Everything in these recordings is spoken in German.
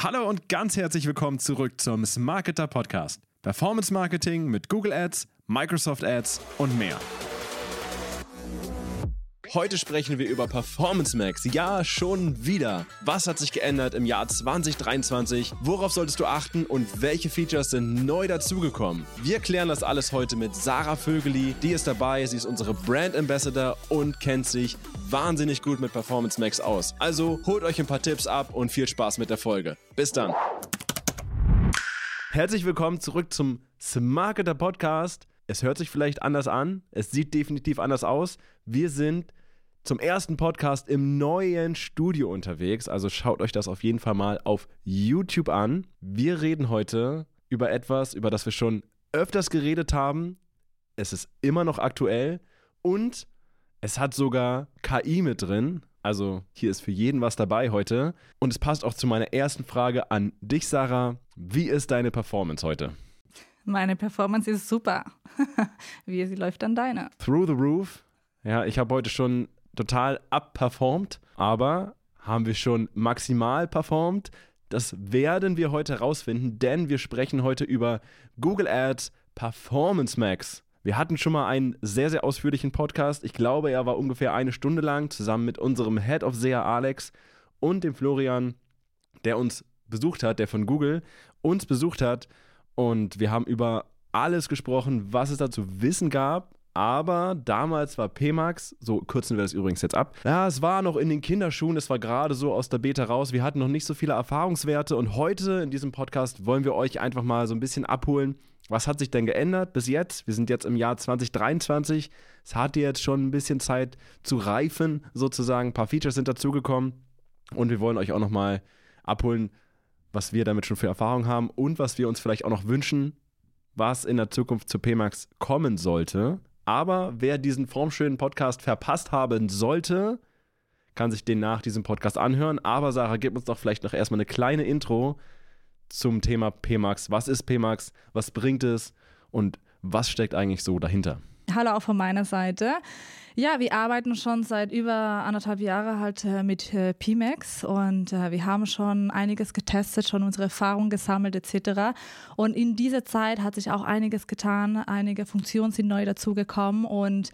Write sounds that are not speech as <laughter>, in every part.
Hallo und ganz herzlich willkommen zurück zum Smarketer Podcast. Performance Marketing mit Google Ads, Microsoft Ads und mehr. Heute sprechen wir über Performance Max. Ja, schon wieder. Was hat sich geändert im Jahr 2023? Worauf solltest du achten und welche Features sind neu dazugekommen? Wir klären das alles heute mit Sarah Vögeli. Die ist dabei, sie ist unsere Brand Ambassador und kennt sich wahnsinnig gut mit Performance Max aus. Also holt euch ein paar Tipps ab und viel Spaß mit der Folge. Bis dann. Herzlich willkommen zurück zum Smarketer Podcast. Es hört sich vielleicht anders an, es sieht definitiv anders aus. Wir sind zum ersten Podcast im neuen Studio unterwegs, also schaut euch das auf jeden Fall mal auf YouTube an. Wir reden heute über etwas, über das wir schon öfters geredet haben. Es ist immer noch aktuell und es hat sogar KI mit drin. Also hier ist für jeden was dabei heute. Und es passt auch zu meiner ersten Frage an dich, Sarah. Wie ist deine Performance heute? Meine Performance ist super. <laughs> Wie sie läuft dann deine? Through the roof. Ja, ich habe heute schon total abperformt, aber haben wir schon maximal performt? Das werden wir heute herausfinden, denn wir sprechen heute über Google Ads Performance Max. Wir hatten schon mal einen sehr, sehr ausführlichen Podcast. Ich glaube, er war ungefähr eine Stunde lang, zusammen mit unserem Head of SEA Alex und dem Florian, der uns besucht hat, der von Google uns besucht hat. Und wir haben über alles gesprochen, was es da zu wissen gab. Aber damals war PMAX, so kürzen wir das übrigens jetzt ab. Ja, es war noch in den Kinderschuhen, es war gerade so aus der Beta raus. Wir hatten noch nicht so viele Erfahrungswerte und heute in diesem Podcast wollen wir euch einfach mal so ein bisschen abholen. Was hat sich denn geändert bis jetzt? Wir sind jetzt im Jahr 2023. Es hat jetzt schon ein bisschen Zeit zu reifen, sozusagen. Ein paar Features sind dazugekommen und wir wollen euch auch nochmal abholen, was wir damit schon für Erfahrung haben und was wir uns vielleicht auch noch wünschen, was in der Zukunft zu PMAX kommen sollte. Aber wer diesen formschönen Podcast verpasst haben sollte, kann sich den nach diesem Podcast anhören. Aber Sarah, gib uns doch vielleicht noch erstmal eine kleine Intro zum Thema PMAX. Was ist PMAX? Was bringt es? Und was steckt eigentlich so dahinter? Hallo auch von meiner Seite. Ja, wir arbeiten schon seit über anderthalb Jahren halt äh, mit äh, PMAX und äh, wir haben schon einiges getestet, schon unsere Erfahrungen gesammelt etc. Und in dieser Zeit hat sich auch einiges getan, einige Funktionen sind neu dazugekommen und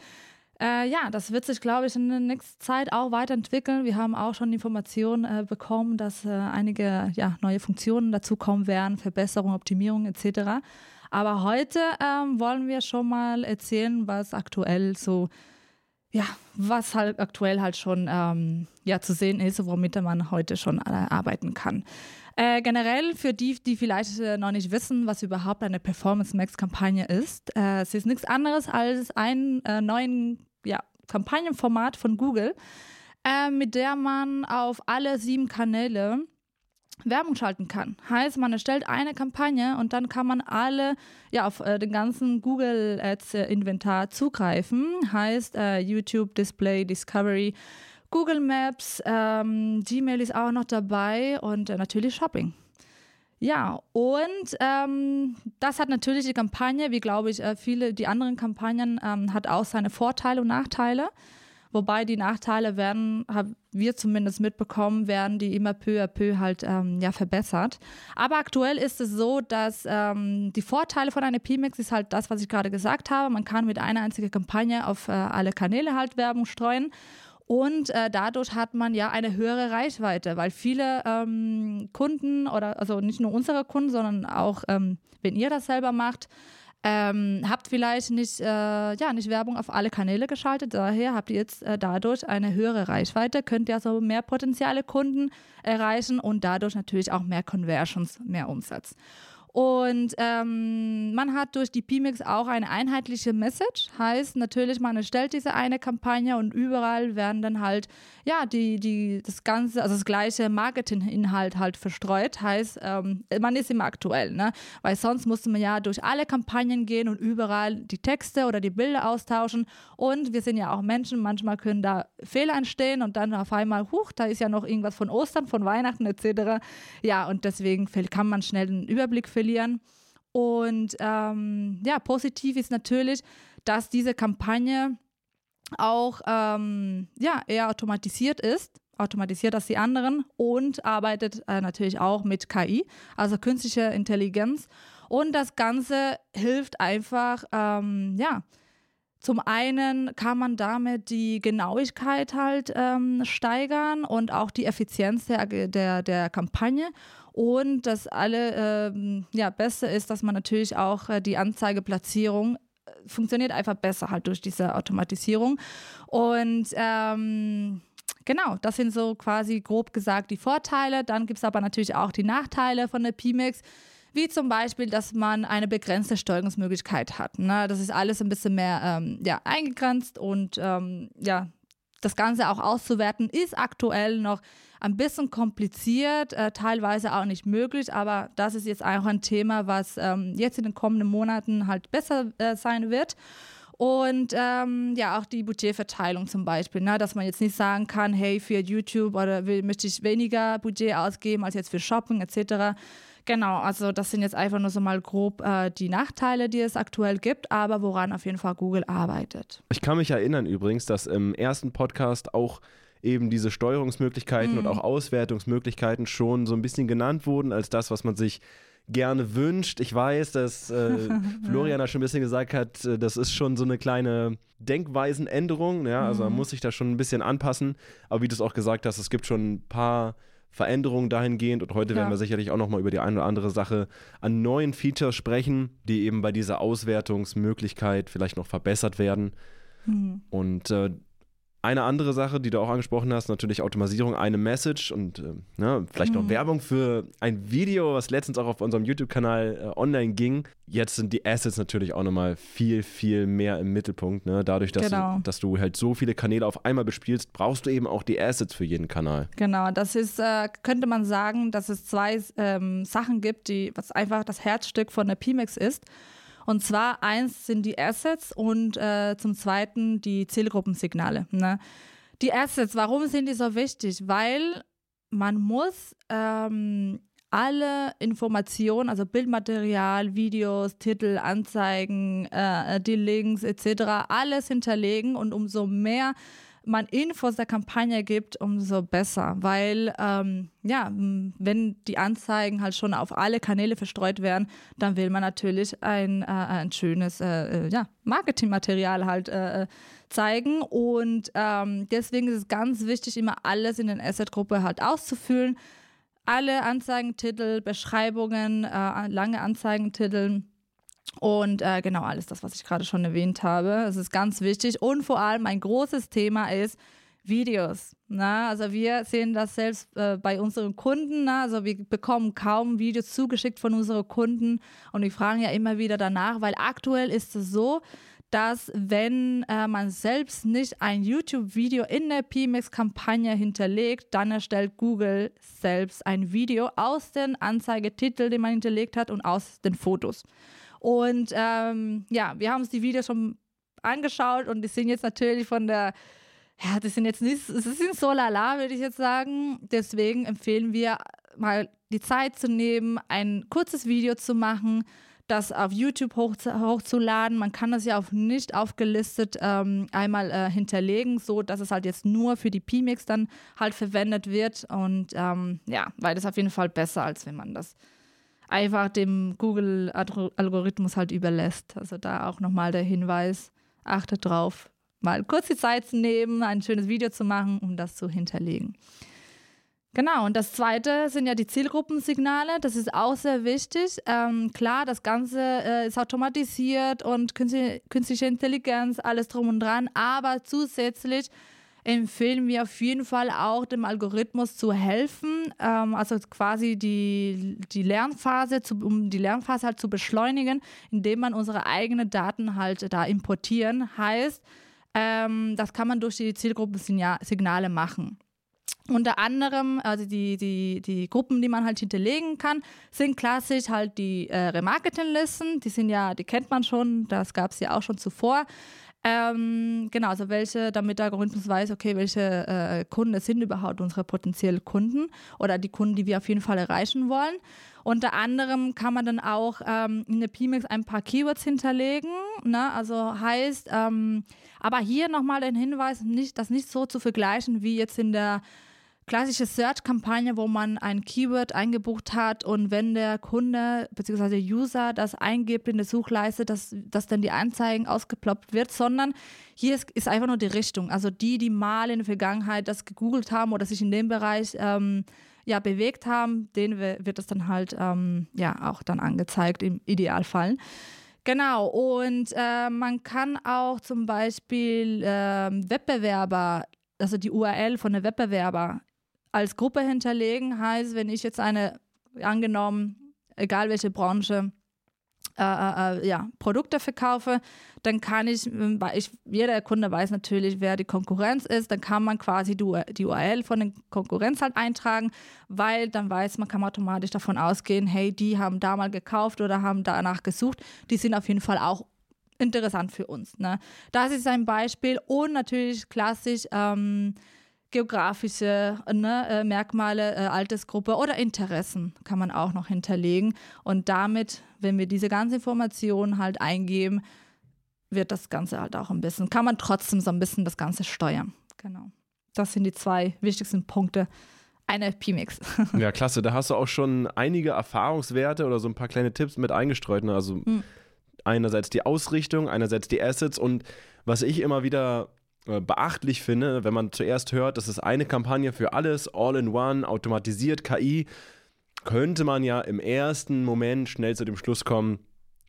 äh, ja, das wird sich, glaube ich, in der nächsten Zeit auch weiterentwickeln. Wir haben auch schon Informationen äh, bekommen, dass äh, einige ja, neue Funktionen dazukommen werden, Verbesserungen, Optimierungen etc. Aber heute ähm, wollen wir schon mal erzählen, was aktuell so ja, was halt aktuell halt schon ähm, ja, zu sehen ist, womit man heute schon äh, arbeiten kann. Äh, generell für die, die vielleicht äh, noch nicht wissen, was überhaupt eine Performance Max Kampagne ist, äh, es ist nichts anderes als ein äh, neuen ja, Kampagnenformat von Google, mit der man auf alle sieben Kanäle Werbung schalten kann. Heißt, man erstellt eine Kampagne und dann kann man alle, ja, auf äh, den ganzen Google Ads Inventar zugreifen. Heißt, äh, YouTube, Display, Discovery, Google Maps, ähm, Gmail ist auch noch dabei und äh, natürlich Shopping. Ja, und ähm, das hat natürlich die Kampagne, wie glaube ich, äh, viele die anderen Kampagnen, ähm, hat auch seine Vorteile und Nachteile. Wobei die Nachteile werden, haben wir zumindest mitbekommen, werden die immer peu à peu halt ähm, ja, verbessert. Aber aktuell ist es so, dass ähm, die Vorteile von einer PMix ist halt das, was ich gerade gesagt habe. Man kann mit einer einzigen Kampagne auf äh, alle Kanäle halt Werbung streuen. Und äh, dadurch hat man ja eine höhere Reichweite, weil viele ähm, Kunden oder also nicht nur unsere Kunden, sondern auch ähm, wenn ihr das selber macht, ähm, habt vielleicht nicht, äh, ja, nicht Werbung auf alle Kanäle geschaltet, daher habt ihr jetzt äh, dadurch eine höhere Reichweite, könnt ihr also mehr potenzielle Kunden erreichen und dadurch natürlich auch mehr Conversions, mehr Umsatz. Und ähm, man hat durch die PMix auch eine einheitliche Message. Heißt natürlich, man erstellt diese eine Kampagne und überall werden dann halt, ja, die, die, das ganze, also das gleiche Marketinginhalt halt verstreut. Heißt, ähm, man ist immer aktuell, ne? Weil sonst musste man ja durch alle Kampagnen gehen und überall die Texte oder die Bilder austauschen. Und wir sind ja auch Menschen, manchmal können da Fehler entstehen und dann auf einmal, huch, da ist ja noch irgendwas von Ostern, von Weihnachten etc. Ja, und deswegen kann man schnell den Überblick verlieren verlieren. Und ähm, ja, positiv ist natürlich, dass diese Kampagne auch ähm, ja, eher automatisiert ist. automatisiert als die anderen und arbeitet äh, natürlich auch mit KI, also künstliche Intelligenz. Und das Ganze hilft einfach, ähm, ja, zum einen kann man damit die Genauigkeit halt ähm, steigern und auch die Effizienz der, der, der Kampagne. Und das alle ähm, ja, Beste ist, dass man natürlich auch äh, die Anzeigeplatzierung äh, funktioniert einfach besser halt durch diese Automatisierung. Und ähm, Genau, das sind so quasi grob gesagt die Vorteile. Dann gibt es aber natürlich auch die Nachteile von der PMIX, wie zum Beispiel, dass man eine begrenzte Steuerungsmöglichkeit hat. Ne? Das ist alles ein bisschen mehr ähm, ja, eingegrenzt und ähm, ja, das Ganze auch auszuwerten, ist aktuell noch ein bisschen kompliziert, äh, teilweise auch nicht möglich, aber das ist jetzt auch ein Thema, was ähm, jetzt in den kommenden Monaten halt besser äh, sein wird. Und ähm, ja, auch die Budgetverteilung zum Beispiel, ne? dass man jetzt nicht sagen kann, hey, für YouTube oder will, möchte ich weniger Budget ausgeben als jetzt für Shopping etc. Genau, also das sind jetzt einfach nur so mal grob äh, die Nachteile, die es aktuell gibt, aber woran auf jeden Fall Google arbeitet. Ich kann mich erinnern übrigens, dass im ersten Podcast auch eben diese Steuerungsmöglichkeiten mhm. und auch Auswertungsmöglichkeiten schon so ein bisschen genannt wurden als das, was man sich gerne wünscht. Ich weiß, dass äh, <laughs> Florian da schon ein bisschen gesagt hat, äh, das ist schon so eine kleine Denkweisenänderung. Ja? Also man mhm. muss sich da schon ein bisschen anpassen. Aber wie du es auch gesagt hast, es gibt schon ein paar Veränderungen dahingehend und heute ja. werden wir sicherlich auch nochmal über die eine oder andere Sache an neuen Features sprechen, die eben bei dieser Auswertungsmöglichkeit vielleicht noch verbessert werden. Mhm. Und äh, eine andere Sache, die du auch angesprochen hast, natürlich Automatisierung, eine Message und äh, ne, vielleicht mhm. noch Werbung für ein Video, was letztens auch auf unserem YouTube-Kanal äh, online ging. Jetzt sind die Assets natürlich auch nochmal viel, viel mehr im Mittelpunkt. Ne? Dadurch, dass, genau. du, dass du halt so viele Kanäle auf einmal bespielst, brauchst du eben auch die Assets für jeden Kanal. Genau, das ist, äh, könnte man sagen, dass es zwei ähm, Sachen gibt, die, was einfach das Herzstück von der PMAX ist. Und zwar eins sind die Assets und äh, zum zweiten die Zielgruppensignale. Ne? Die Assets, warum sind die so wichtig? Weil man muss ähm, alle Informationen, also Bildmaterial, Videos, Titel, Anzeigen, äh, die Links etc., alles hinterlegen und umso mehr man Infos der Kampagne gibt, umso besser. Weil, ähm, ja, wenn die Anzeigen halt schon auf alle Kanäle verstreut werden, dann will man natürlich ein, äh, ein schönes äh, äh ja, Marketingmaterial halt äh, zeigen. Und ähm, deswegen ist es ganz wichtig, immer alles in den Asset-Gruppe halt auszufüllen. Alle Anzeigentitel, Beschreibungen, äh, lange Anzeigentitel und äh, genau alles das, was ich gerade schon erwähnt habe. Es ist ganz wichtig. Und vor allem ein großes Thema ist Videos. Na? Also wir sehen das selbst äh, bei unseren Kunden. Na? Also wir bekommen kaum Videos zugeschickt von unseren Kunden und wir fragen ja immer wieder danach, weil aktuell ist es so, dass wenn äh, man selbst nicht ein YouTube-Video in der PMX-Kampagne hinterlegt, dann erstellt Google selbst ein Video aus den Anzeigetiteln, den man hinterlegt hat und aus den Fotos. Und ähm, ja, wir haben uns die Videos schon angeschaut und die sind jetzt natürlich von der, ja, das sind jetzt nicht, es sind so lala, würde ich jetzt sagen. Deswegen empfehlen wir mal die Zeit zu nehmen, ein kurzes Video zu machen, das auf YouTube hoch, hochzuladen. Man kann das ja auch nicht aufgelistet ähm, einmal äh, hinterlegen, so dass es halt jetzt nur für die PMix dann halt verwendet wird. Und ähm, ja, weil das auf jeden Fall besser, als wenn man das einfach dem Google-Algorithmus halt überlässt. Also da auch nochmal der Hinweis, achtet drauf, mal kurz die Zeit zu nehmen, ein schönes Video zu machen, um das zu hinterlegen. Genau, und das zweite sind ja die Zielgruppensignale. Das ist auch sehr wichtig. Ähm, klar, das Ganze äh, ist automatisiert und künstliche Intelligenz, alles drum und dran, aber zusätzlich empfehlen wir auf jeden Fall auch dem Algorithmus zu helfen, ähm, also quasi die, die Lernphase, zu, um die Lernphase halt zu beschleunigen, indem man unsere eigenen Daten halt da importieren. Heißt, ähm, das kann man durch die Zielgruppensignale machen. Unter anderem, also die, die, die Gruppen, die man halt hinterlegen kann, sind klassisch halt die äh, Remarketing-Listen. Die sind ja, die kennt man schon, das gab es ja auch schon zuvor. Ähm, genau, also welche, damit der Algorithmus weiß, okay, welche äh, Kunden sind überhaupt unsere potenziellen Kunden oder die Kunden, die wir auf jeden Fall erreichen wollen. Unter anderem kann man dann auch ähm, in der PMix ein paar Keywords hinterlegen. Ne? Also heißt, ähm, aber hier nochmal den Hinweis, nicht, das nicht so zu vergleichen wie jetzt in der klassische Search-Kampagne, wo man ein Keyword eingebucht hat und wenn der Kunde bzw. User das eingibt in der Suchleiste, dass, dass dann die Anzeigen ausgeploppt wird, sondern hier ist, ist einfach nur die Richtung. Also die, die mal in der Vergangenheit das gegoogelt haben oder sich in dem Bereich ähm, ja, bewegt haben, denen wird das dann halt ähm, ja auch dann angezeigt im Idealfall. Genau, und äh, man kann auch zum Beispiel äh, Wettbewerber, also die URL von der Wettbewerber als Gruppe hinterlegen. Heißt, wenn ich jetzt eine, angenommen, egal welche Branche, äh, äh, äh, ja, Produkte verkaufe, dann kann ich, weil ich, jeder Kunde weiß natürlich, wer die Konkurrenz ist, dann kann man quasi die, URL von der Konkurrenz halt eintragen, weil dann weiß man, kann man automatisch davon ausgehen, hey, die haben da mal gekauft oder haben danach gesucht, die sind auf jeden Fall auch interessant für uns. Ne? Das ist ein Beispiel und natürlich klassisch ähm, geografische ne, äh, Merkmale, äh, Altersgruppe oder Interessen kann man auch noch hinterlegen. Und damit, wenn wir diese ganze Information halt eingeben, wird das Ganze halt auch ein bisschen, kann man trotzdem so ein bisschen das Ganze steuern. Genau. Das sind die zwei wichtigsten Punkte einer PMix. <laughs> Ja, klasse. Da hast du auch schon einige Erfahrungswerte oder so ein paar kleine Tipps mit eingestreut. Ne? Also hm. einerseits die Ausrichtung, einerseits die Assets und was ich immer wieder beachtlich finde, wenn man zuerst hört, das ist eine Kampagne für alles, all in one, automatisiert, KI, könnte man ja im ersten Moment schnell zu dem Schluss kommen,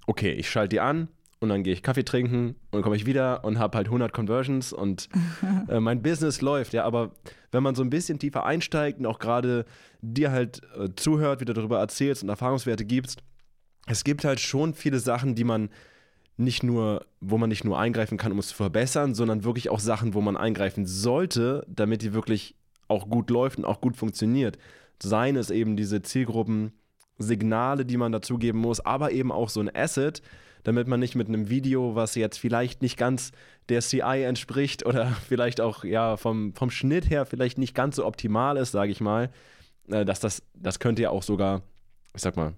okay, ich schalte die an und dann gehe ich Kaffee trinken und dann komme ich wieder und habe halt 100 Conversions und <laughs> äh, mein Business läuft, ja, aber wenn man so ein bisschen tiefer einsteigt und auch gerade dir halt äh, zuhört, wie du darüber erzählst und Erfahrungswerte gibst, es gibt halt schon viele Sachen, die man nicht nur, wo man nicht nur eingreifen kann, um es zu verbessern, sondern wirklich auch Sachen, wo man eingreifen sollte, damit die wirklich auch gut läuft und auch gut funktioniert. Seien es eben diese Zielgruppen-Signale, die man dazugeben muss, aber eben auch so ein Asset, damit man nicht mit einem Video, was jetzt vielleicht nicht ganz der CI entspricht oder <laughs> vielleicht auch ja vom, vom Schnitt her vielleicht nicht ganz so optimal ist, sage ich mal, äh, dass das, das könnte ja auch sogar, ich sag mal,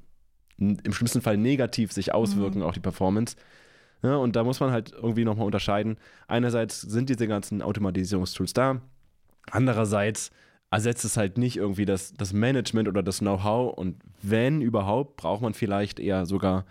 im schlimmsten Fall negativ sich auswirken mhm. auf die Performance. Ja, und da muss man halt irgendwie nochmal unterscheiden. Einerseits sind diese ganzen Automatisierungstools da, andererseits ersetzt es halt nicht irgendwie das, das Management oder das Know-how. Und wenn überhaupt, braucht man vielleicht eher sogar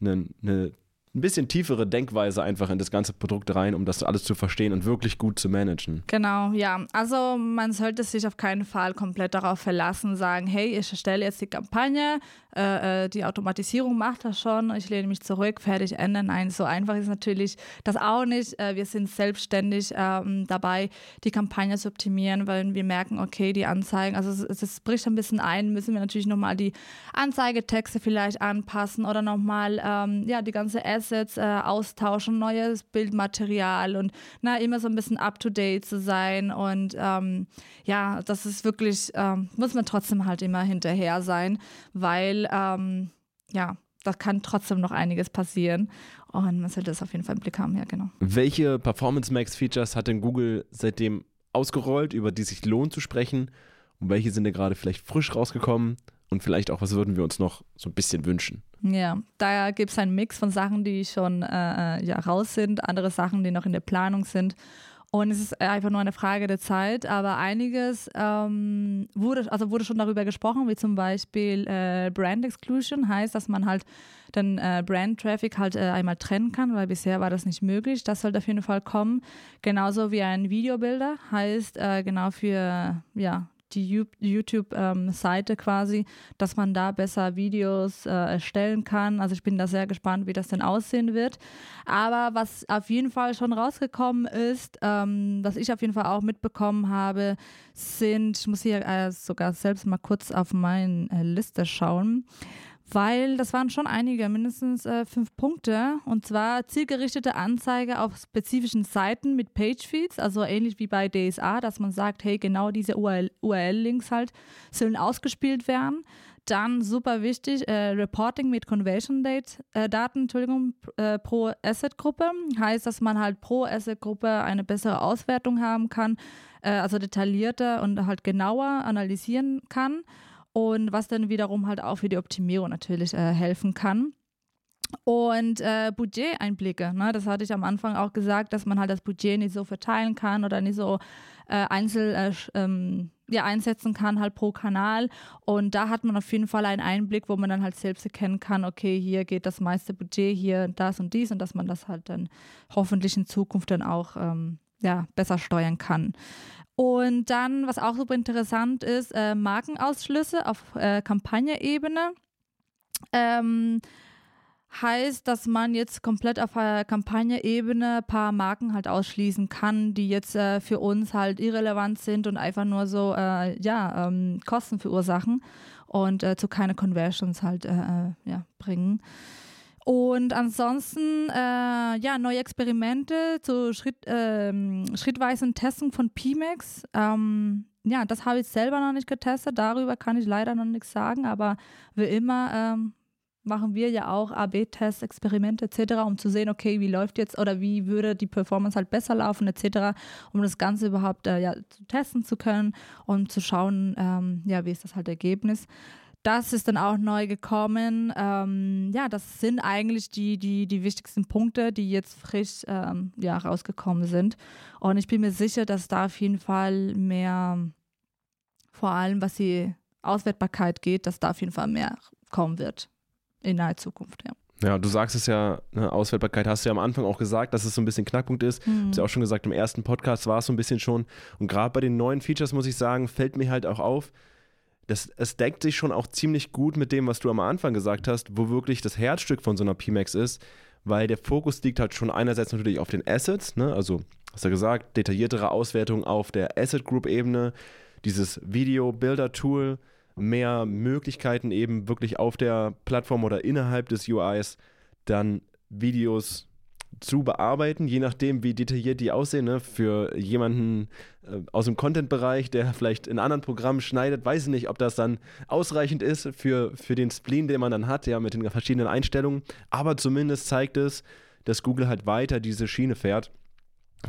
eine, eine ein bisschen tiefere Denkweise einfach in das ganze Produkt rein, um das alles zu verstehen und wirklich gut zu managen. Genau, ja. Also man sollte sich auf keinen Fall komplett darauf verlassen, sagen, hey, ich erstelle jetzt die Kampagne, äh, äh, die Automatisierung macht das schon, ich lehne mich zurück, fertig, ändern. Nein, so einfach ist natürlich das auch nicht. Äh, wir sind selbstständig ähm, dabei, die Kampagne zu optimieren, weil wir merken, okay, die Anzeigen, also es, es bricht ein bisschen ein, müssen wir natürlich nochmal die Anzeigetexte vielleicht anpassen oder nochmal ähm, ja, die ganze Ads Assets äh, austauschen, neues Bildmaterial und na, immer so ein bisschen up-to-date zu sein. Und ähm, ja, das ist wirklich, ähm, muss man trotzdem halt immer hinterher sein, weil ähm, ja, da kann trotzdem noch einiges passieren. Und man sollte das auf jeden Fall im Blick haben, ja, genau. Welche Performance Max Features hat denn Google seitdem ausgerollt, über die sich lohnt zu sprechen? Und welche sind denn gerade vielleicht frisch rausgekommen? Und vielleicht auch, was würden wir uns noch so ein bisschen wünschen? Ja, da gibt es einen Mix von Sachen, die schon äh, äh, ja, raus sind, andere Sachen, die noch in der Planung sind. Und es ist einfach nur eine Frage der Zeit, aber einiges ähm, wurde, also wurde schon darüber gesprochen, wie zum Beispiel äh, Brand Exclusion, heißt, dass man halt den äh, Brand Traffic halt äh, einmal trennen kann, weil bisher war das nicht möglich. Das sollte auf jeden Fall kommen. Genauso wie ein Videobilder, heißt äh, genau für ja, die YouTube-Seite ähm, quasi, dass man da besser Videos äh, erstellen kann. Also ich bin da sehr gespannt, wie das denn aussehen wird. Aber was auf jeden Fall schon rausgekommen ist, ähm, was ich auf jeden Fall auch mitbekommen habe, sind, ich muss hier äh, sogar selbst mal kurz auf meine äh, Liste schauen weil das waren schon einige, mindestens äh, fünf Punkte. Und zwar zielgerichtete Anzeige auf spezifischen Seiten mit Pagefeeds, also ähnlich wie bei DSA, dass man sagt, hey, genau diese URL-Links halt sollen ausgespielt werden. Dann super wichtig, äh, Reporting mit Conversion-Daten, äh, Entschuldigung, äh, pro Asset-Gruppe. Heißt, dass man halt pro Asset-Gruppe eine bessere Auswertung haben kann, äh, also detaillierter und halt genauer analysieren kann und was dann wiederum halt auch für die Optimierung natürlich äh, helfen kann. Und äh, Budgeteinblicke, ne? das hatte ich am Anfang auch gesagt, dass man halt das Budget nicht so verteilen kann oder nicht so äh, einzeln äh, ähm, ja, einsetzen kann, halt pro Kanal. Und da hat man auf jeden Fall einen Einblick, wo man dann halt selbst erkennen kann, okay, hier geht das meiste Budget, hier das und dies und dass man das halt dann hoffentlich in Zukunft dann auch ähm, ja, besser steuern kann. Und dann, was auch super interessant ist, äh, Markenausschlüsse auf äh, Kampagne-Ebene. Ähm, heißt, dass man jetzt komplett auf der Kampagne-Ebene ein paar Marken halt ausschließen kann, die jetzt äh, für uns halt irrelevant sind und einfach nur so, äh, ja, ähm, Kosten verursachen und äh, zu keine Conversions halt äh, äh, ja, bringen. Und ansonsten, äh, ja, neue Experimente zu Schritt, ähm, schrittweisen Testen von PMAX. Ähm, ja, das habe ich selber noch nicht getestet, darüber kann ich leider noch nichts sagen, aber wie immer ähm, machen wir ja auch AB-Tests, Experimente etc., um zu sehen, okay, wie läuft jetzt oder wie würde die Performance halt besser laufen etc., um das Ganze überhaupt äh, ja, testen zu können und zu schauen, ähm, ja, wie ist das halt Ergebnis. Das ist dann auch neu gekommen. Ähm, ja, das sind eigentlich die, die, die wichtigsten Punkte, die jetzt frisch ähm, ja, rausgekommen sind. Und ich bin mir sicher, dass da auf jeden Fall mehr, vor allem was die Auswertbarkeit geht, dass da auf jeden Fall mehr kommen wird in naher Zukunft, ja. Ja, du sagst es ja, ne, Auswertbarkeit hast du ja am Anfang auch gesagt, dass es so ein bisschen Knackpunkt ist. Mhm. Du hast ja auch schon gesagt, im ersten Podcast war es so ein bisschen schon. Und gerade bei den neuen Features, muss ich sagen, fällt mir halt auch auf, das, es deckt sich schon auch ziemlich gut mit dem, was du am Anfang gesagt hast, wo wirklich das Herzstück von so einer PMAX ist, weil der Fokus liegt halt schon einerseits natürlich auf den Assets, ne? also hast du gesagt, detailliertere Auswertung auf der Asset Group Ebene, dieses Video Builder Tool, mehr Möglichkeiten eben wirklich auf der Plattform oder innerhalb des UIs dann Videos zu bearbeiten, je nachdem, wie detailliert die aussehen. Ne? Für jemanden äh, aus dem Content-Bereich, der vielleicht in anderen Programmen schneidet, weiß ich nicht, ob das dann ausreichend ist für, für den Spleen, den man dann hat, ja, mit den verschiedenen Einstellungen. Aber zumindest zeigt es, dass Google halt weiter diese Schiene fährt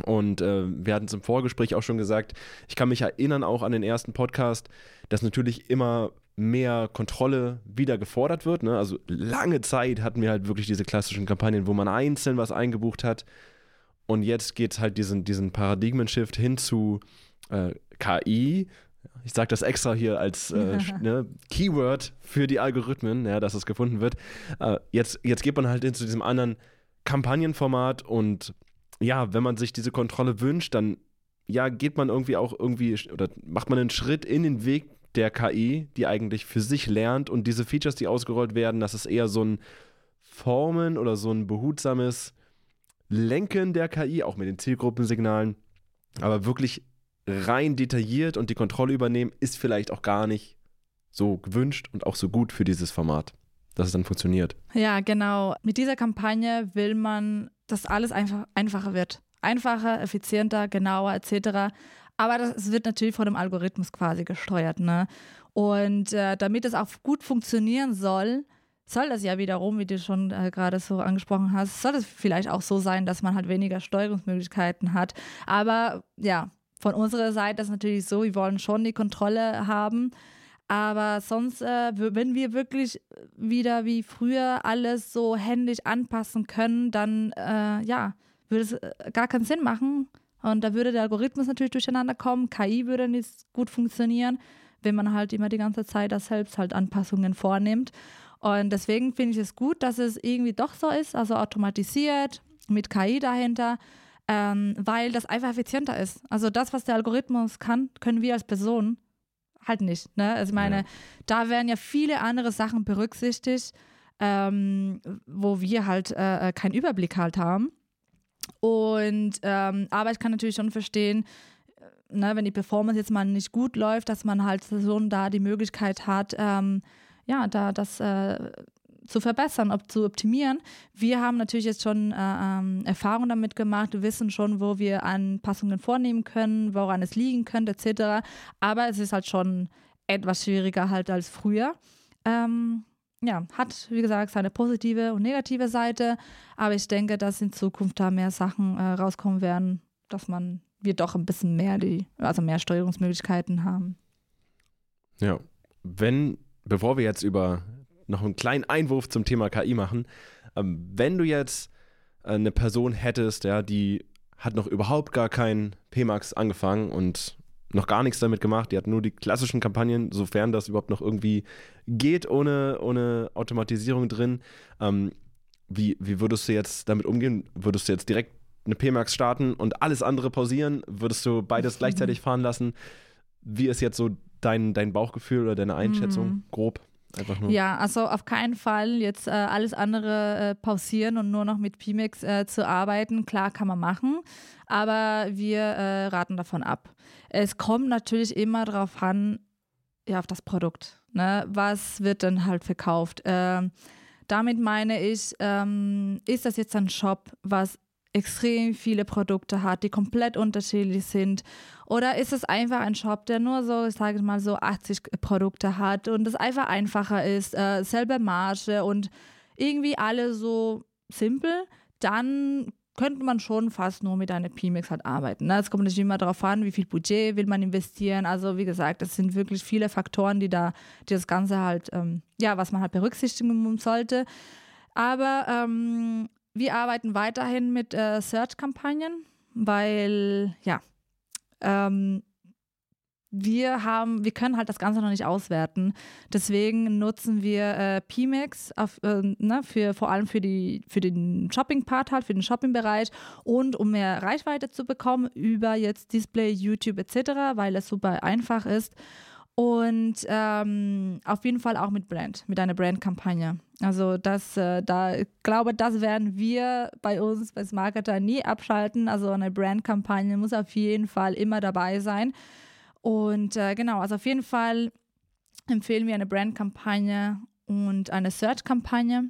und äh, wir hatten es im Vorgespräch auch schon gesagt, ich kann mich erinnern auch an den ersten Podcast, dass natürlich immer mehr Kontrolle wieder gefordert wird. Ne? Also lange Zeit hatten wir halt wirklich diese klassischen Kampagnen, wo man einzeln was eingebucht hat. Und jetzt geht es halt diesen, diesen Paradigmen-Shift hin zu äh, KI. Ich sage das extra hier als äh, <laughs> ne, Keyword für die Algorithmen, ja, dass es gefunden wird. Äh, jetzt, jetzt geht man halt hin zu diesem anderen Kampagnenformat und ja, wenn man sich diese Kontrolle wünscht, dann ja, geht man irgendwie auch irgendwie oder macht man einen Schritt in den Weg der KI, die eigentlich für sich lernt. Und diese Features, die ausgerollt werden, das ist eher so ein Formen oder so ein behutsames Lenken der KI, auch mit den Zielgruppensignalen, aber wirklich rein detailliert und die Kontrolle übernehmen, ist vielleicht auch gar nicht so gewünscht und auch so gut für dieses Format, dass es dann funktioniert. Ja, genau. Mit dieser Kampagne will man dass alles einfach einfacher wird. Einfacher, effizienter, genauer etc. Aber das wird natürlich von dem Algorithmus quasi gesteuert. Ne? Und äh, damit es auch gut funktionieren soll, soll das ja wiederum, wie du schon äh, gerade so angesprochen hast, soll es vielleicht auch so sein, dass man halt weniger Steuerungsmöglichkeiten hat. Aber ja, von unserer Seite ist natürlich so, wir wollen schon die Kontrolle haben. Aber sonst, äh, wenn wir wirklich wieder wie früher alles so händisch anpassen können, dann äh, ja, würde es äh, gar keinen Sinn machen. Und da würde der Algorithmus natürlich durcheinander kommen, KI würde nicht gut funktionieren, wenn man halt immer die ganze Zeit das selbst halt Anpassungen vornimmt. Und deswegen finde ich es gut, dass es irgendwie doch so ist, also automatisiert, mit KI dahinter, ähm, weil das einfach effizienter ist. Also das, was der Algorithmus kann, können wir als Person halt nicht. Ne? Also ich meine, ja. da werden ja viele andere Sachen berücksichtigt, ähm, wo wir halt äh, äh, keinen Überblick halt haben. Und ähm, aber ich kann natürlich schon verstehen, äh, ne, wenn die Performance jetzt mal nicht gut läuft, dass man halt so da die Möglichkeit hat, ähm, ja, da das äh, zu verbessern, ob zu optimieren. Wir haben natürlich jetzt schon äh, ähm, Erfahrung damit gemacht, wissen schon, wo wir Anpassungen vornehmen können, woran es liegen könnte, etc. Aber es ist halt schon etwas schwieriger halt als früher. Ähm, ja, hat, wie gesagt, seine positive und negative Seite, aber ich denke, dass in Zukunft da mehr Sachen äh, rauskommen werden, dass man wir doch ein bisschen mehr die, also mehr Steuerungsmöglichkeiten haben. Ja, wenn, bevor wir jetzt über noch einen kleinen Einwurf zum Thema KI machen. Ähm, wenn du jetzt äh, eine Person hättest, ja, die hat noch überhaupt gar kein PMAX angefangen und noch gar nichts damit gemacht. Die hat nur die klassischen Kampagnen, sofern das überhaupt noch irgendwie geht, ohne, ohne Automatisierung drin. Ähm, wie, wie würdest du jetzt damit umgehen? Würdest du jetzt direkt eine PMAX starten und alles andere pausieren? Würdest du beides gleichzeitig <laughs> fahren lassen? Wie ist jetzt so dein, dein Bauchgefühl oder deine Einschätzung Mhm. grob? Einfach nur. Ja, also auf keinen Fall jetzt äh, alles andere äh, pausieren und nur noch mit PMix äh, zu arbeiten. Klar kann man machen, aber wir äh, raten davon ab. Es kommt natürlich immer darauf an, ja, auf das Produkt. Ne? Was wird dann halt verkauft? Ähm, damit meine ich, ähm, ist das jetzt ein Shop, was extrem viele Produkte hat, die komplett unterschiedlich sind? Oder ist es einfach ein Shop, der nur so, ich sage mal so 80 Produkte hat und es einfach einfacher ist, äh, selber Marge und irgendwie alle so simpel, dann könnte man schon fast nur mit einer PMix halt arbeiten. Ne? Es kommt natürlich immer darauf an, wie viel Budget will man investieren. Also wie gesagt, es sind wirklich viele Faktoren, die da, die das Ganze halt, ähm, ja, was man halt berücksichtigen sollte. Aber ähm, wir arbeiten weiterhin mit äh, Search-Kampagnen, weil ja, ähm, wir haben, wir können halt das Ganze noch nicht auswerten. Deswegen nutzen wir äh, PMAX auf, äh, ne, für, vor allem für, die, für den Shopping-Part halt, für den Shopping-Bereich und um mehr Reichweite zu bekommen über jetzt Display, YouTube etc., weil es super einfach ist. Und ähm, auf jeden Fall auch mit Brand, mit einer Brand-Kampagne. Also das, äh, da ich glaube, das werden wir bei uns als Marketer nie abschalten. Also eine Brand-Kampagne muss auf jeden Fall immer dabei sein. Und äh, genau, also auf jeden Fall empfehlen wir eine Brand-Kampagne und eine Search-Kampagne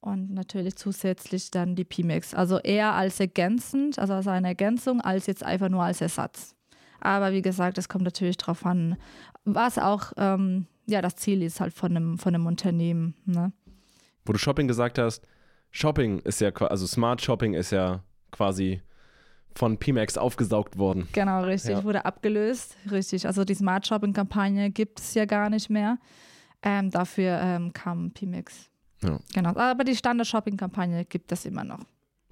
und natürlich zusätzlich dann die PMix. Also eher als ergänzend, also als eine Ergänzung, als jetzt einfach nur als Ersatz. Aber wie gesagt, es kommt natürlich darauf an, was auch ähm, ja, das Ziel ist halt von einem, von einem Unternehmen. Ne? Wo du Shopping gesagt hast, Shopping ist ja, qua- also Smart Shopping ist ja quasi von PMAX aufgesaugt worden. Genau, richtig, Ja. wurde abgelöst. Richtig, also die Smart Shopping-Kampagne gibt es ja gar nicht mehr. Ähm, dafür ähm, kam PMix. Ja. Genau, aber die Standard-Shopping-Kampagne gibt es immer noch.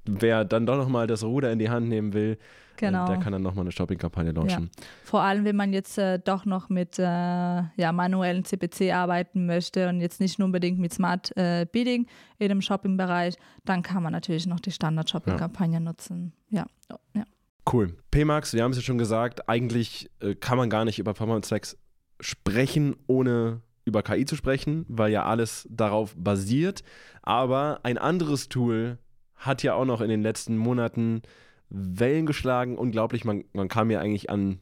Wer dann doch nochmal das Ruder in die Hand nehmen will, Genau. äh, der kann dann nochmal eine Shopping-Kampagne launchen. Vor allem, wenn man jetzt äh, doch noch mit äh, ja, manuellen CPC arbeiten möchte und jetzt nicht unbedingt mit Smart äh, Bidding in dem Shopping-Bereich, dann kann man natürlich noch die Standard-Shopping-Kampagne nutzen. Ja. ja. Cool. PMAX, wir haben es ja schon gesagt, eigentlich äh, kann man gar nicht über Performance Tracks sprechen, ohne über KI zu sprechen, weil ja alles darauf basiert. Aber ein anderes Tool hat ja auch noch in den letzten Monaten Wellen geschlagen. Unglaublich, man, man kam ja eigentlich an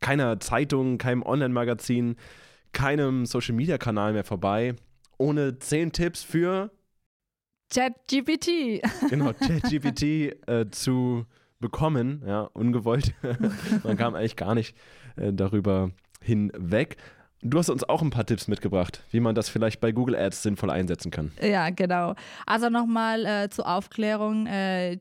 keiner Zeitung, keinem Online-Magazin, keinem Social-Media-Kanal mehr vorbei, ohne zehn Tipps für ChatGPT. <laughs> genau, ChatGPT äh, zu bekommen, ja, ungewollt. <laughs> Man kam eigentlich gar nicht äh, darüber hinweg. Du hast uns auch ein paar Tipps mitgebracht, wie man das vielleicht bei Google Ads sinnvoll einsetzen kann. Ja, genau. Also nochmal äh, zur Aufklärung, äh, äh,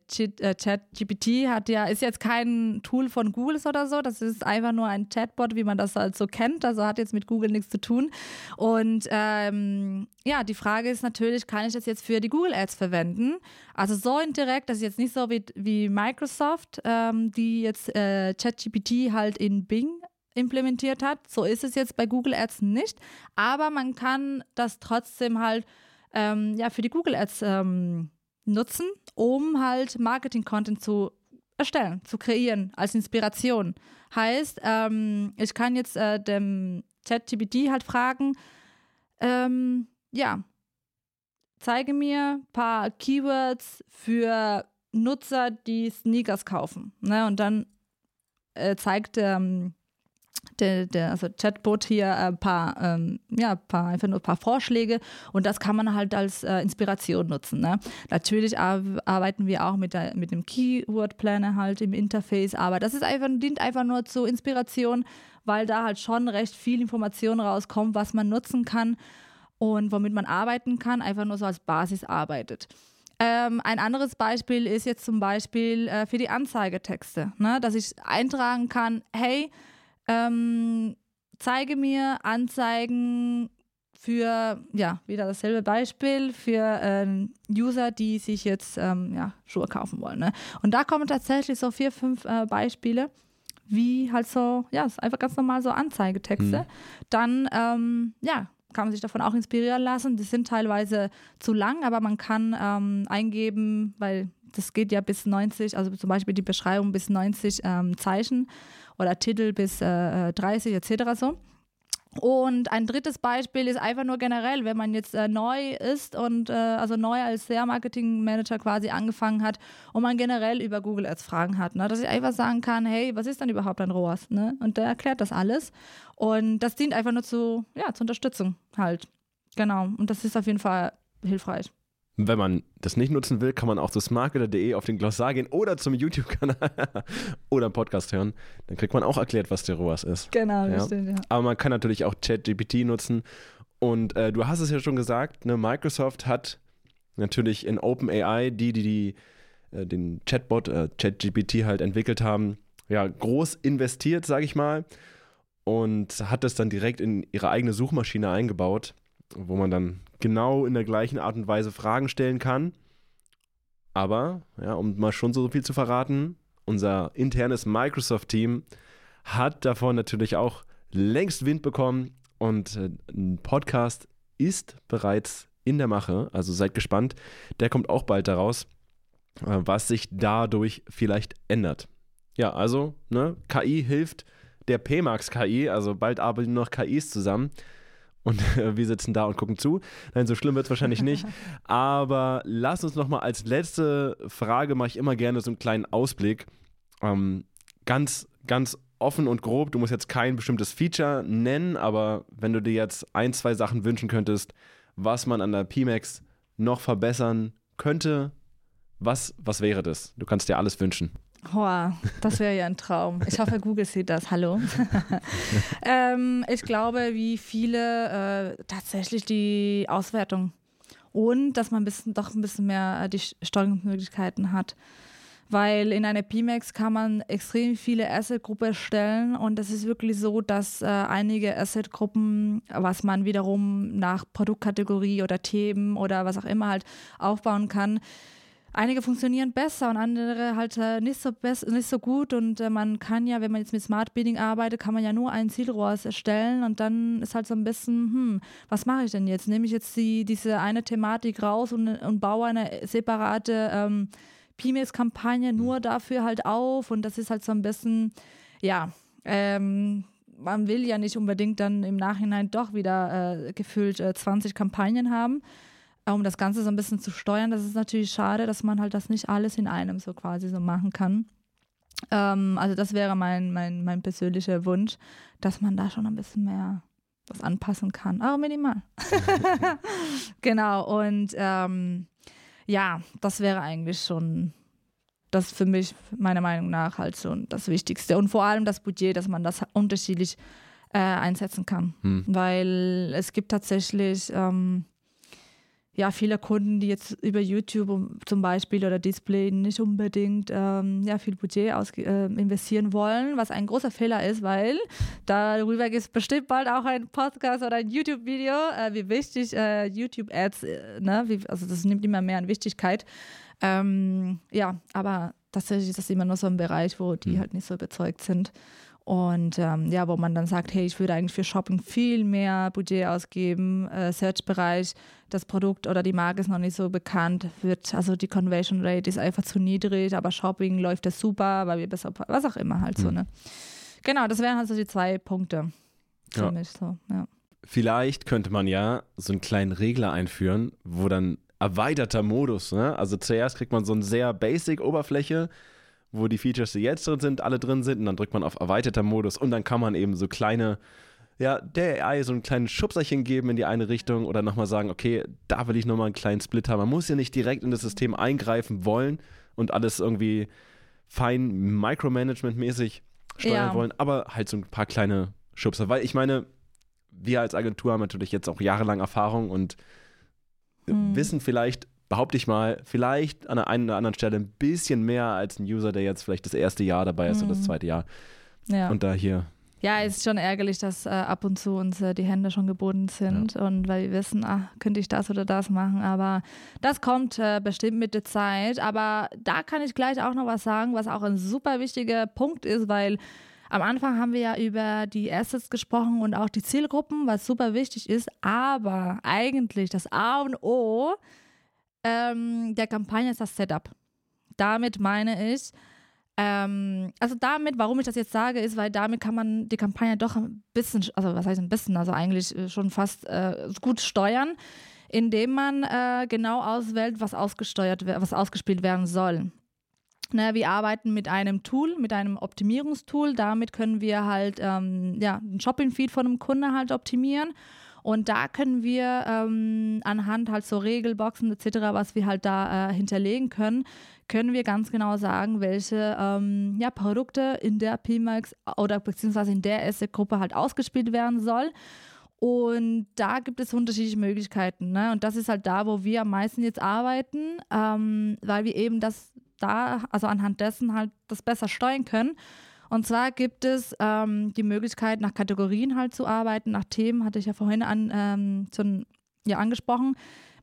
ChatGPT hat ja, ist jetzt kein Tool von Google oder so, das ist einfach nur ein Chatbot, wie man das halt so kennt, also hat jetzt mit Google nichts zu tun. Und ähm, ja, die Frage ist natürlich, kann ich das jetzt für die Google Ads verwenden? Also so indirekt, das ist jetzt nicht so wie, wie Microsoft, ähm, die jetzt äh, ChatGPT halt in Bing implementiert hat. So ist es jetzt bei Google Ads nicht, aber man kann das trotzdem halt ähm, ja, für die Google Ads ähm, nutzen, um halt Marketing-Content zu erstellen, zu kreieren als Inspiration. Heißt, ähm, ich kann jetzt äh, dem ChatGPT halt fragen, ähm, ja, zeige mir ein paar Keywords für Nutzer, die Sneakers kaufen. Ne? Und dann äh, zeigt ähm, der, der also Chatbot hier ein paar, ähm, ja, paar, einfach nur ein paar Vorschläge und das kann man halt als äh, Inspiration nutzen. Ne? Natürlich ar arbeiten wir auch mit, der, mit dem Keyword Planner halt im Interface, aber das ist einfach, dient einfach nur zur Inspiration, weil da halt schon recht viel Information rauskommt, was man nutzen kann und womit man arbeiten kann, einfach nur so als Basis arbeitet. Ähm, ein anderes Beispiel ist jetzt zum Beispiel äh, für die Anzeigetexte, ne? dass ich eintragen kann, hey, ähm, zeige mir Anzeigen für, ja, wieder dasselbe Beispiel, für ähm, User, die sich jetzt ähm, ja, Schuhe kaufen wollen. Ne? Und da kommen tatsächlich so vier, fünf äh, Beispiele, wie halt so, ja, ist einfach ganz normal so Anzeigetexte. Mhm. Dann, ähm, ja, kann man sich davon auch inspirieren lassen. Die sind teilweise zu lang, aber man kann ähm, eingeben, weil das geht ja bis 90, also zum Beispiel die Beschreibung bis 90 ähm, Zeichen oder Titel bis äh, 30 etc. so. Und ein drittes Beispiel ist einfach nur generell, wenn man jetzt äh, neu ist und äh, also neu als SEA-Marketing-Manager quasi angefangen hat und man generell über Google Ads Fragen hat, ne? dass ich einfach sagen kann, hey, was ist denn überhaupt ein ROAS? Ne? Und der erklärt das alles. Und das dient einfach nur zu, ja, zur Unterstützung halt. Genau. Und das ist auf jeden Fall hilfreich. Wenn man das nicht nutzen will, kann man auch zu smarketer.de auf den Glossar gehen oder zum YouTube-Kanal <laughs> oder einen Podcast hören. Dann kriegt man auch erklärt, was der ROAS ist. Genau, ja. Stimmt, ja. Aber man kann natürlich auch ChatGPT nutzen. Und äh, du hast es ja schon gesagt, ne, Microsoft hat natürlich in OpenAI, die, die, die äh, den Chatbot, äh, ChatGPT halt entwickelt haben, ja, groß investiert, sage ich mal. Und hat es dann direkt in ihre eigene Suchmaschine eingebaut wo man dann genau in der gleichen Art und Weise Fragen stellen kann. Aber, ja, um mal schon so viel zu verraten, unser internes Microsoft-Team hat davon natürlich auch längst Wind bekommen und äh, ein Podcast ist bereits in der Mache. Also seid gespannt. Der kommt auch bald daraus, äh, was sich dadurch vielleicht ändert. Ja, also, ne, KI hilft der PMAX KI, also bald arbeiten noch KIs zusammen und äh, <laughs> wir sitzen da und gucken zu. Nein, so schlimm wird es wahrscheinlich nicht. <laughs> Aber lass uns nochmal als letzte Frage, mache ich immer gerne so einen kleinen Ausblick. Ähm, ganz, ganz offen und grob, du musst jetzt kein bestimmtes Feature nennen, aber wenn du dir jetzt ein, zwei Sachen wünschen könntest, was man an der PMAX noch verbessern könnte, was, was wäre das? Du kannst dir alles wünschen. Boah, das wäre ja ein Traum. Ich hoffe, Google sieht das. Hallo. <laughs> ähm, ich glaube, wie viele äh, tatsächlich die Auswertung und dass man ein bisschen, doch ein bisschen mehr äh, die Steuerungsmöglichkeiten hat. Weil in einer PMAX kann man extrem viele Asset-Gruppen erstellen und es ist wirklich so, dass äh, einige Asset-Gruppen, was man wiederum nach Produktkategorie oder Themen oder was auch immer halt aufbauen kann, einige funktionieren besser und andere halt äh, nicht, so nicht so gut. Und äh, man kann ja, wenn man jetzt mit Smart Bidding arbeitet, kann man ja nur ein Zielrohr erstellen und dann ist halt so ein bisschen, hm, was mache ich denn jetzt? Nehme ich jetzt die, diese eine Thematik raus und, und baue eine separate ähm, PMS-Kampagne nur dafür halt auf und das ist halt so ein bisschen, ja, ähm, man will ja nicht unbedingt dann im Nachhinein doch wieder äh, gefüllt äh, 20 Kampagnen haben um das Ganze so ein bisschen zu steuern, das ist natürlich schade, dass man halt das nicht alles in einem so quasi so machen kann. Ähm, also das wäre mein, mein, mein persönlicher Wunsch, dass man da schon ein bisschen mehr was anpassen kann, aber minimal. <laughs> genau, und ähm, ja, das wäre eigentlich schon das für mich, meiner Meinung nach, halt schon das Wichtigste. Und vor allem das Budget, dass man das unterschiedlich äh, einsetzen kann. Hm. Weil es gibt tatsächlich ähm, ja, viele Kunden, die jetzt über YouTube zum Beispiel oder Display nicht unbedingt ähm, ja, viel Budget aus, äh, investieren wollen, was ein großer Fehler ist, weil darüber gibt es bestimmt bald auch ein Podcast oder ein YouTube-Video, äh, wie wichtig äh, YouTube-Ads, äh, ne, wie, also das nimmt immer mehr an Wichtigkeit. Ähm, ja, aber tatsächlich ist das immer nur so ein Bereich, wo die mhm. halt nicht so überzeugt sind. Und ähm, ja, wo man dann sagt, hey, ich würde eigentlich für Shopping viel mehr Budget ausgeben, äh, Search-Bereich, das Produkt oder die Marke ist noch nicht so bekannt, wird, also die Conversion Rate ist einfach zu niedrig, aber Shopping läuft das super, weil wir besser, was auch immer halt mhm. so, ne? Genau, das wären halt so die zwei Punkte für ja. mich so, ja. Vielleicht könnte man ja so einen kleinen Regler einführen, wo dann erweiterter Modus, ne? Also zuerst kriegt man so eine sehr basic Oberfläche, wo die Features, die jetzt drin sind, alle drin sind und dann drückt man auf erweiterter Modus und dann kann man eben so kleine, ja, der AI so ein kleines Schubserchen geben in die eine Richtung oder nochmal sagen, okay, da will ich nochmal einen kleinen Split haben. Man muss ja nicht direkt in das System eingreifen wollen und alles irgendwie fein Micromanagement-mäßig steuern ja. wollen, aber halt so ein paar kleine Schubser, weil ich meine, wir als Agentur haben natürlich jetzt auch jahrelang Erfahrung und hm. wissen vielleicht, behaupte ich mal, vielleicht an der einen oder anderen Stelle ein bisschen mehr als ein User, der jetzt vielleicht das erste Jahr dabei ist mhm. oder das mhm. zweite Jahr. Ja. Und da hier. Ja, es ist schon ärgerlich, dass äh, ab und zu uns äh, die Hände schon gebunden sind ja. und weil wir wissen, ach, könnte ich das oder das machen. Aber das kommt äh, bestimmt mit der Zeit. Aber da kann ich gleich auch noch was sagen, was auch ein super wichtiger Punkt ist, weil am Anfang haben wir ja über die Assets gesprochen und auch die Zielgruppen, was super wichtig ist, aber eigentlich das A und O ähm, der Kampagne ist das Setup. Damit meine ich, ähm, also damit, warum ich das jetzt sage, ist, weil damit kann man die Kampagne doch ein bisschen, also was heißt ein bisschen, also eigentlich äh, schon fast äh, gut steuern, indem man äh, genau auswählt, was ausgesteuert, was ausgespielt werden soll. Ne, wir arbeiten mit einem Tool, mit einem Optimierungstool. Damit können wir halt ähm, ja, einen Shopping-Feed von einem Kunden halt optimieren. Und da können wir ähm, anhand halt so Regelboxen etc., was wir halt da äh, hinterlegen können, können wir ganz genau sagen, welche ähm, ja, Produkte in der PMAX oder beziehungsweise in der Asset-Gruppe halt ausgespielt werden soll. Und da gibt es unterschiedliche Möglichkeiten. Ne? Und das ist halt da, wo wir am meisten jetzt arbeiten, ähm, weil wir eben das da, also anhand dessen halt das besser steuern können. Und zwar gibt es ähm, die Möglichkeit, nach Kategorien halt zu arbeiten, nach Themen, hatte ich ja vorhin an, ähm, zu, ja, angesprochen.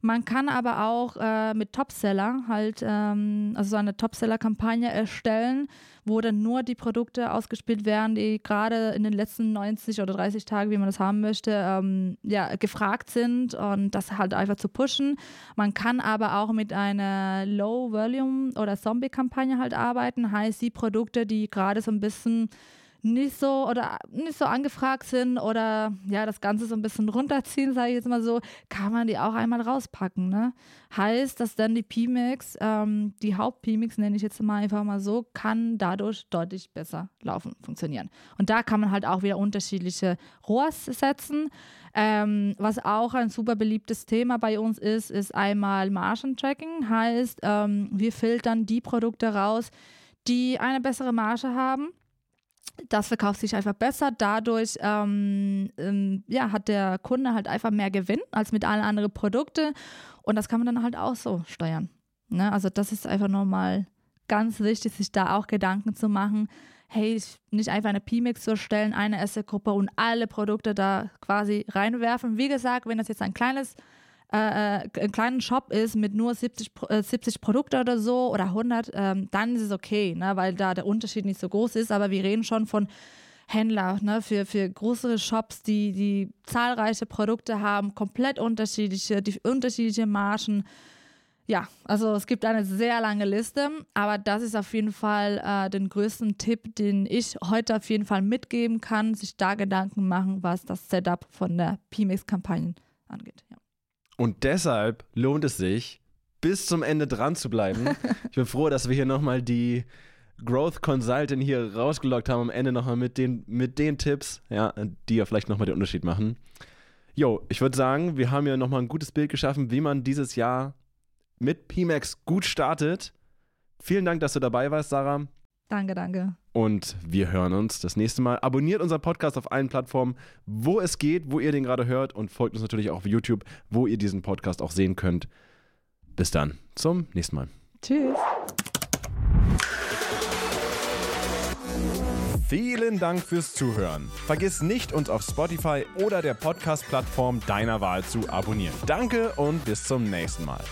Man kann aber auch äh, mit Topseller halt, ähm, also so eine Topseller-Kampagne erstellen, wo dann nur die Produkte ausgespielt werden, die gerade in den letzten 90 oder 30 Tagen, wie man das haben möchte, ähm, ja, gefragt sind und das halt einfach zu pushen. Man kann aber auch mit einer Low-Volume- oder Zombie-Kampagne halt arbeiten, heißt die Produkte, die gerade so ein bisschen nicht so oder nicht so angefragt sind oder ja, das Ganze so ein bisschen runterziehen, sage ich jetzt mal so, kann man die auch einmal rauspacken. Ne? Heißt, dass dann die PMix, ähm, die Haupt-PMix nenne ich jetzt mal einfach mal so, kann dadurch deutlich besser laufen, funktionieren. Und da kann man halt auch wieder unterschiedliche ROAS setzen. Ähm, was auch ein super beliebtes Thema bei uns ist, ist einmal Margentracking. Heißt, ähm, wir filtern die Produkte raus, die eine bessere Marge haben das verkauft sich einfach besser. Dadurch ähm, ähm, ja, hat der Kunde halt einfach mehr Gewinn als mit allen anderen Produkten. Und das kann man dann halt auch so steuern. Ne? Also das ist einfach nochmal ganz wichtig, sich da auch Gedanken zu machen. Hey, nicht einfach eine PMix zu erstellen, eine Asset-Gruppe und alle Produkte da quasi reinwerfen. Wie gesagt, wenn das jetzt ein kleines äh, äh ein kleiner Shop ist mit nur 70, äh, 70 Produkte oder so oder 100, ähm, dann ist es okay, ne, weil da der Unterschied nicht so groß ist. Aber wir reden schon von Händler, ne, für, für größere Shops, die, die zahlreiche Produkte haben, komplett unterschiedliche, die unterschiedliche Margen. Ja, also es gibt eine sehr lange Liste, aber das ist auf jeden Fall äh, den größten Tipp, den ich heute auf jeden Fall mitgeben kann, sich da Gedanken machen, was das Setup von der PMX-Kampagne angeht. Und deshalb lohnt es sich, bis zum Ende dran zu bleiben. <laughs> ich bin froh, dass wir hier nochmal die Growth Consultant hier rausgelockt haben am Ende nochmal mit den, mit den Tipps, ja, die ja vielleicht nochmal den Unterschied machen. Jo, ich würde sagen, wir haben ja nochmal ein gutes Bild geschaffen, wie man dieses Jahr mit PMAX gut startet. Vielen Dank, dass du dabei warst, Sarah. Danke, danke. Und wir hören uns das nächste Mal. Abonniert unseren Podcast auf allen Plattformen, wo es geht, wo ihr den gerade hört. Und folgt uns natürlich auch auf YouTube, wo ihr diesen Podcast auch sehen könnt. Bis dann. Zum nächsten Mal. Tschüss. Vielen Dank fürs Zuhören. Vergiss nicht, uns auf Spotify oder der Podcast-Plattform deiner Wahl zu abonnieren. Danke und bis zum nächsten Mal.